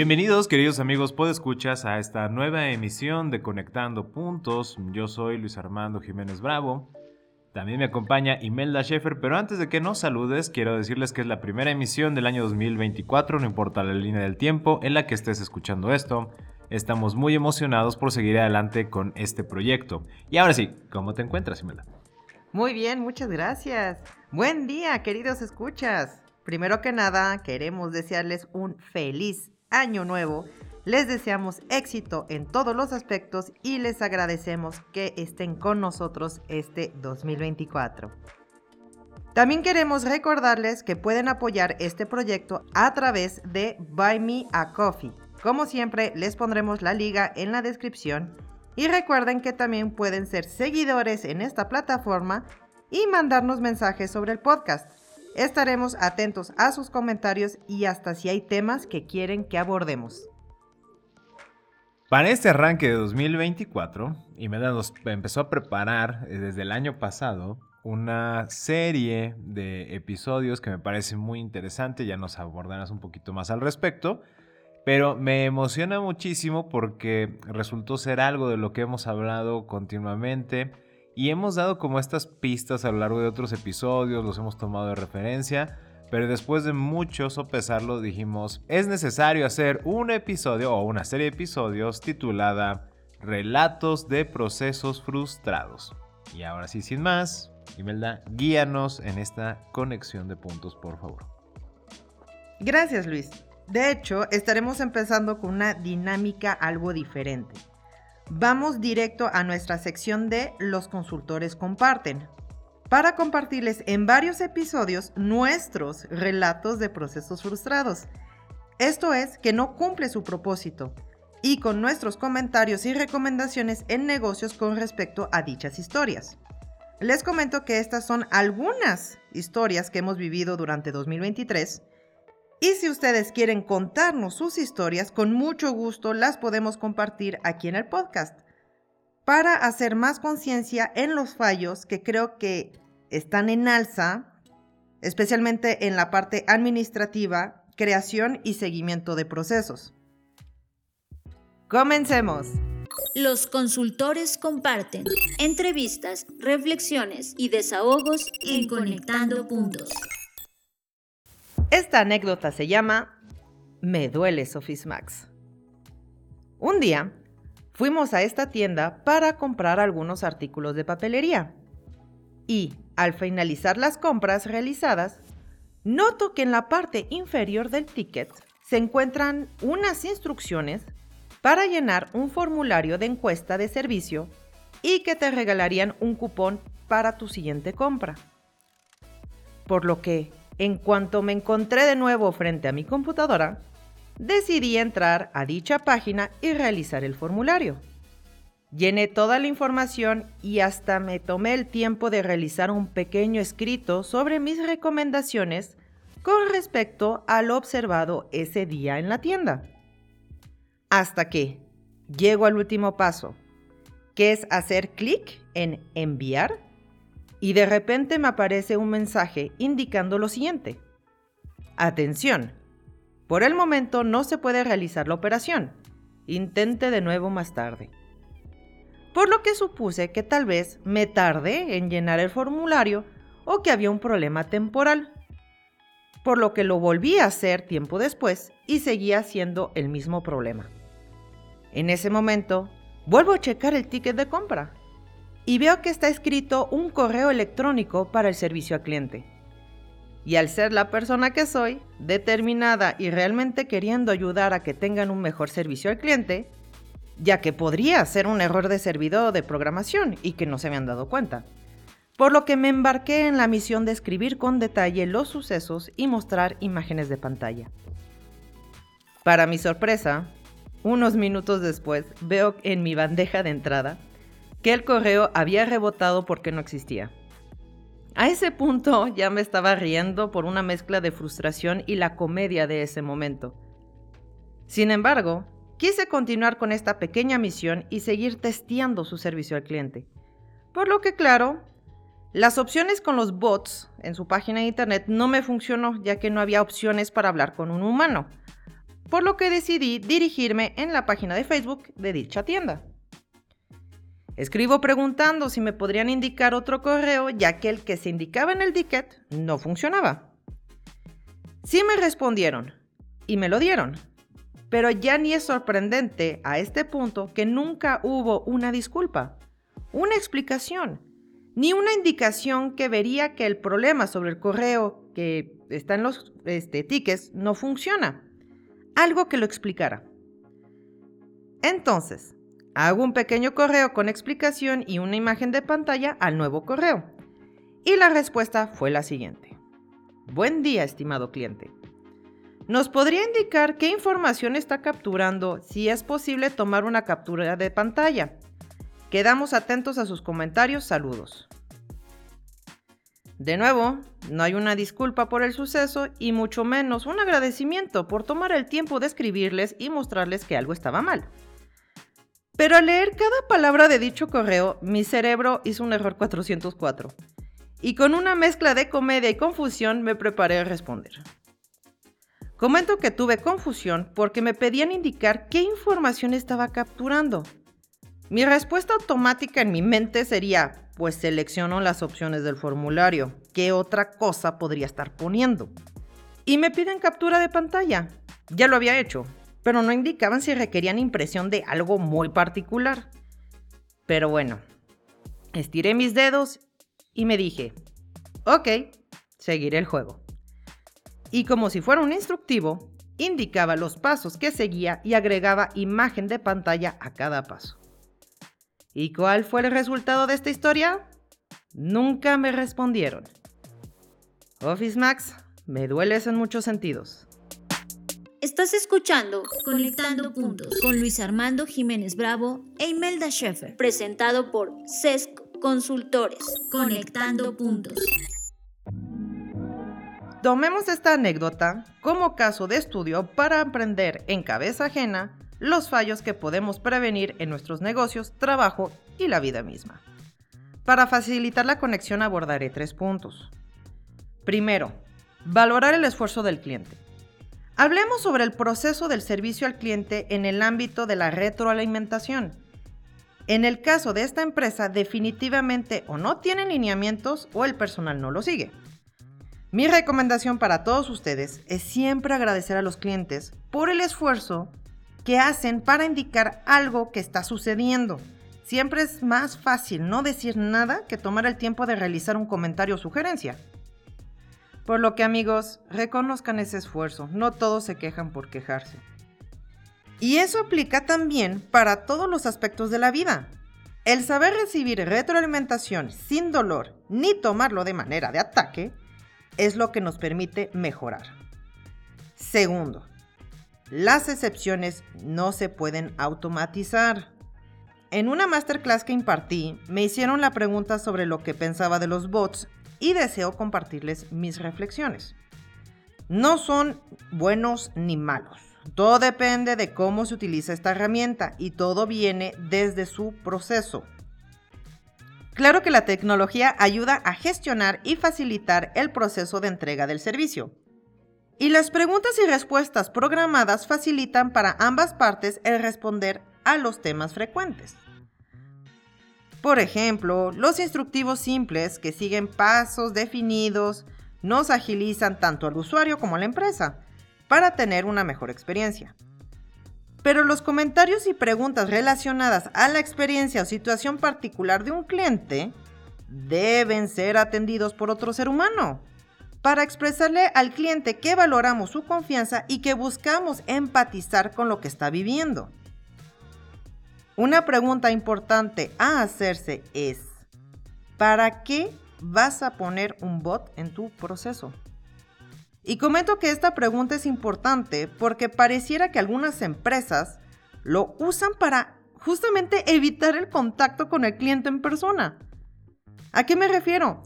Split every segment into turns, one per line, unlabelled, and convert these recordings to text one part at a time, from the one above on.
Bienvenidos queridos amigos podescuchas a esta nueva emisión de Conectando Puntos. Yo soy Luis Armando Jiménez Bravo. También me acompaña Imelda Schaefer, pero antes de que nos saludes, quiero decirles que es la primera emisión del año 2024, no importa la línea del tiempo en la que estés escuchando esto. Estamos muy emocionados por seguir adelante con este proyecto. Y ahora sí, ¿cómo te encuentras, Imelda?
Muy bien, muchas gracias. Buen día, queridos escuchas. Primero que nada, queremos desearles un feliz año nuevo. Les deseamos éxito en todos los aspectos y les agradecemos que estén con nosotros este 2024. También queremos recordarles que pueden apoyar este proyecto a través de Buy Me a Coffee. Como siempre, les pondremos la liga en la descripción y recuerden que también pueden ser seguidores en esta plataforma y mandarnos mensajes sobre el podcast. Estaremos atentos a sus comentarios y hasta si hay temas que quieren que abordemos.
Para este arranque de 2024, Imelda nos empezó a preparar eh, desde el año pasado una serie de episodios que me parece muy interesante, ya nos abordarás un poquito más al respecto, pero me emociona muchísimo porque resultó ser algo de lo que hemos hablado continuamente y hemos dado como estas pistas a lo largo de otros episodios, los hemos tomado de referencia, pero después de mucho sopesarlo dijimos, es necesario hacer un episodio o una serie de episodios titulada Relatos de procesos frustrados. Y ahora sí, sin más, Imelda, guíanos en esta conexión de puntos, por favor.
Gracias, Luis. De hecho, estaremos empezando con una dinámica algo diferente vamos directo a nuestra sección de Los consultores comparten, para compartirles en varios episodios nuestros relatos de procesos frustrados. Esto es que no cumple su propósito y con nuestros comentarios y recomendaciones en negocios con respecto a dichas historias. Les comento que estas son algunas historias que hemos vivido durante 2023 y si ustedes quieren contarnos sus historias, con mucho gusto las podemos compartir aquí en el podcast para hacer más conciencia en los fallos que creo que están en alza, especialmente en la parte administrativa, creación y seguimiento de procesos. Comencemos.
Los consultores comparten entrevistas, reflexiones y desahogos en Conectando Puntos.
Esta anécdota se llama Me duele Max. Un día fuimos a esta tienda para comprar algunos artículos de papelería y al finalizar las compras realizadas, noto que en la parte inferior del ticket se encuentran unas instrucciones para llenar un formulario de encuesta de servicio y que te regalarían un cupón para tu siguiente compra. Por lo que en cuanto me encontré de nuevo frente a mi computadora, decidí entrar a dicha página y realizar el formulario. Llené toda la información y hasta me tomé el tiempo de realizar un pequeño escrito sobre mis recomendaciones con respecto a lo observado ese día en la tienda. Hasta que llego al último paso, que es hacer clic en enviar y de repente me aparece un mensaje indicando lo siguiente. Atención, por el momento no se puede realizar la operación. Intente de nuevo más tarde. Por lo que supuse que tal vez me tardé en llenar el formulario o que había un problema temporal. Por lo que lo volví a hacer tiempo después y seguía siendo el mismo problema. En ese momento, vuelvo a checar el ticket de compra y veo que está escrito un correo electrónico para el servicio al cliente. Y al ser la persona que soy, determinada y realmente queriendo ayudar a que tengan un mejor servicio al cliente, ya que podría ser un error de servidor de programación y que no se habían dado cuenta. Por lo que me embarqué en la misión de escribir con detalle los sucesos y mostrar imágenes de pantalla. Para mi sorpresa, unos minutos después veo en mi bandeja de entrada que el correo había rebotado porque no existía. A ese punto ya me estaba riendo por una mezcla de frustración y la comedia de ese momento. Sin embargo, quise continuar con esta pequeña misión y seguir testeando su servicio al cliente. Por lo que, claro, las opciones con los bots en su página de internet no me funcionó ya que no había opciones para hablar con un humano. Por lo que decidí dirigirme en la página de Facebook de dicha tienda. Escribo preguntando si me podrían indicar otro correo, ya que el que se indicaba en el ticket no funcionaba. Sí me respondieron y me lo dieron, pero ya ni es sorprendente a este punto que nunca hubo una disculpa, una explicación, ni una indicación que vería que el problema sobre el correo que está en los este, tickets no funciona. Algo que lo explicara. Entonces, Hago un pequeño correo con explicación y una imagen de pantalla al nuevo correo. Y la respuesta fue la siguiente. Buen día, estimado cliente. ¿Nos podría indicar qué información está capturando si es posible tomar una captura de pantalla? Quedamos atentos a sus comentarios. Saludos. De nuevo, no hay una disculpa por el suceso y mucho menos un agradecimiento por tomar el tiempo de escribirles y mostrarles que algo estaba mal. Pero al leer cada palabra de dicho correo, mi cerebro hizo un error 404. Y con una mezcla de comedia y confusión me preparé a responder. Comento que tuve confusión porque me pedían indicar qué información estaba capturando. Mi respuesta automática en mi mente sería, pues selecciono las opciones del formulario. ¿Qué otra cosa podría estar poniendo? Y me piden captura de pantalla. Ya lo había hecho, pero no indicaban si requerían impresión de algo muy particular. Pero bueno, estiré mis dedos y me dije, ok, seguiré el juego. Y como si fuera un instructivo, indicaba los pasos que seguía y agregaba imagen de pantalla a cada paso. ¿Y cuál fue el resultado de esta historia? Nunca me respondieron. Office Max, me dueles en muchos sentidos.
Estás escuchando Conectando Puntos con Luis Armando Jiménez Bravo e Imelda Schaeffer, presentado por CESC Consultores. Conectando Puntos.
Tomemos esta anécdota como caso de estudio para aprender en cabeza ajena los fallos que podemos prevenir en nuestros negocios, trabajo y la vida misma. Para facilitar la conexión abordaré tres puntos. Primero, valorar el esfuerzo del cliente. Hablemos sobre el proceso del servicio al cliente en el ámbito de la retroalimentación. En el caso de esta empresa, definitivamente o no tienen lineamientos o el personal no lo sigue. Mi recomendación para todos ustedes es siempre agradecer a los clientes por el esfuerzo que hacen para indicar algo que está sucediendo. Siempre es más fácil no decir nada que tomar el tiempo de realizar un comentario o sugerencia. Por lo que amigos, reconozcan ese esfuerzo, no todos se quejan por quejarse. Y eso aplica también para todos los aspectos de la vida. El saber recibir retroalimentación sin dolor ni tomarlo de manera de ataque es lo que nos permite mejorar. Segundo, las excepciones no se pueden automatizar. En una masterclass que impartí, me hicieron la pregunta sobre lo que pensaba de los bots y deseo compartirles mis reflexiones. No son buenos ni malos. Todo depende de cómo se utiliza esta herramienta y todo viene desde su proceso. Claro que la tecnología ayuda a gestionar y facilitar el proceso de entrega del servicio. Y las preguntas y respuestas programadas facilitan para ambas partes el responder a los temas frecuentes. Por ejemplo, los instructivos simples que siguen pasos definidos nos agilizan tanto al usuario como a la empresa para tener una mejor experiencia. Pero los comentarios y preguntas relacionadas a la experiencia o situación particular de un cliente deben ser atendidos por otro ser humano para expresarle al cliente que valoramos su confianza y que buscamos empatizar con lo que está viviendo. Una pregunta importante a hacerse es, ¿para qué vas a poner un bot en tu proceso? Y comento que esta pregunta es importante porque pareciera que algunas empresas lo usan para justamente evitar el contacto con el cliente en persona. ¿A qué me refiero?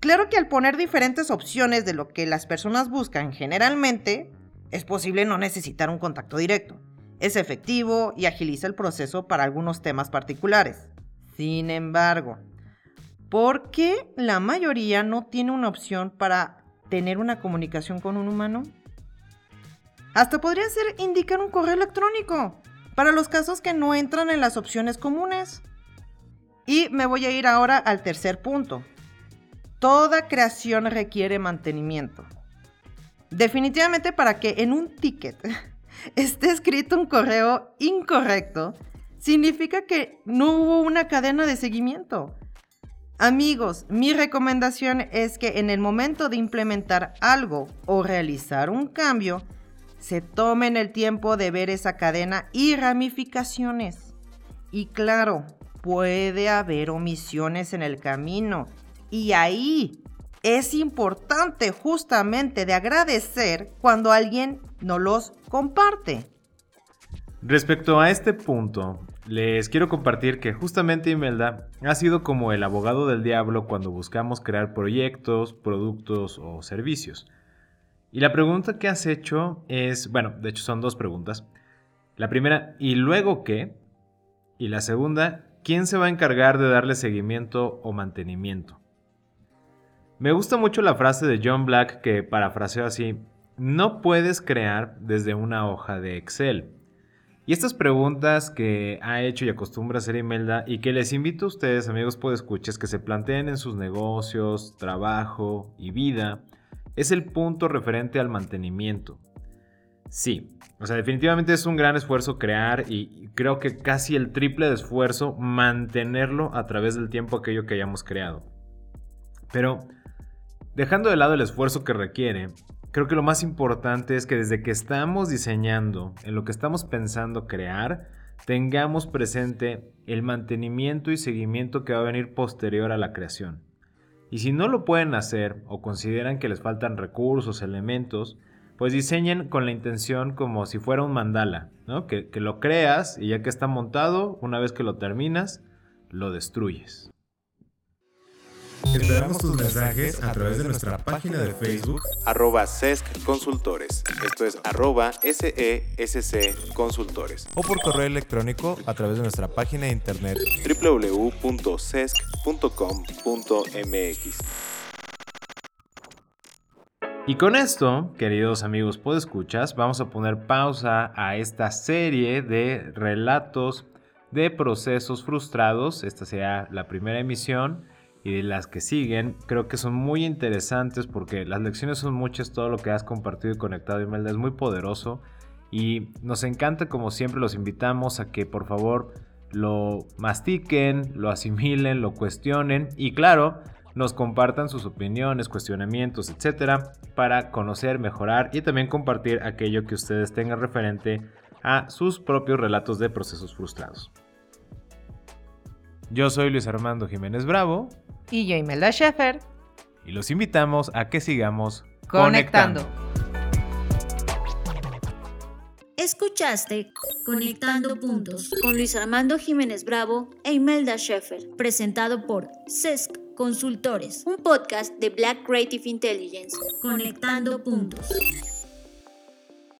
Claro que al poner diferentes opciones de lo que las personas buscan generalmente, es posible no necesitar un contacto directo. Es efectivo y agiliza el proceso para algunos temas particulares. Sin embargo, ¿por qué la mayoría no tiene una opción para tener una comunicación con un humano? Hasta podría ser indicar un correo electrónico para los casos que no entran en las opciones comunes. Y me voy a ir ahora al tercer punto. Toda creación requiere mantenimiento. Definitivamente para que en un ticket esté escrito un correo incorrecto, significa que no hubo una cadena de seguimiento. Amigos, mi recomendación es que en el momento de implementar algo o realizar un cambio, se tomen el tiempo de ver esa cadena y ramificaciones. Y claro, puede haber omisiones en el camino. Y ahí es importante justamente de agradecer cuando alguien nos los comparte.
Respecto a este punto, les quiero compartir que justamente Imelda ha sido como el abogado del diablo cuando buscamos crear proyectos, productos o servicios. Y la pregunta que has hecho es, bueno, de hecho son dos preguntas. La primera, ¿y luego qué? Y la segunda, ¿quién se va a encargar de darle seguimiento o mantenimiento? Me gusta mucho la frase de John Black que parafraseó así, no puedes crear desde una hoja de Excel. Y estas preguntas que ha hecho y acostumbra hacer Imelda y que les invito a ustedes, amigos escuchas, que se planteen en sus negocios, trabajo y vida, es el punto referente al mantenimiento. Sí, o sea, definitivamente es un gran esfuerzo crear y creo que casi el triple de esfuerzo mantenerlo a través del tiempo aquello que hayamos creado. Pero Dejando de lado el esfuerzo que requiere, creo que lo más importante es que desde que estamos diseñando, en lo que estamos pensando crear, tengamos presente el mantenimiento y seguimiento que va a venir posterior a la creación. Y si no lo pueden hacer o consideran que les faltan recursos, elementos, pues diseñen con la intención como si fuera un mandala, que, que lo creas y ya que está montado, una vez que lo terminas, lo destruyes.
Esperamos tus mensajes a través de nuestra página de Facebook
arroba SESC Consultores. Esto es arroba SESC Consultores.
O por correo electrónico a través de nuestra página de internet
www.sesc.com.mx.
Y con esto, queridos amigos podescuchas, vamos a poner pausa a esta serie de relatos de procesos frustrados. Esta será la primera emisión y de las que siguen, creo que son muy interesantes porque las lecciones son muchas, todo lo que has compartido y conectado, Imelda, es muy poderoso y nos encanta como siempre los invitamos a que por favor lo mastiquen, lo asimilen, lo cuestionen y claro, nos compartan sus opiniones, cuestionamientos, etcétera, para conocer, mejorar y también compartir aquello que ustedes tengan referente a sus propios relatos de procesos frustrados. Yo soy Luis Armando Jiménez Bravo
y yo Imelda Sheffer.
Y los invitamos a que sigamos
conectando.
Escuchaste Conectando Puntos con Luis Armando Jiménez Bravo e Imelda Sheffer, presentado por CESC Consultores, un podcast de Black Creative Intelligence. Conectando Puntos.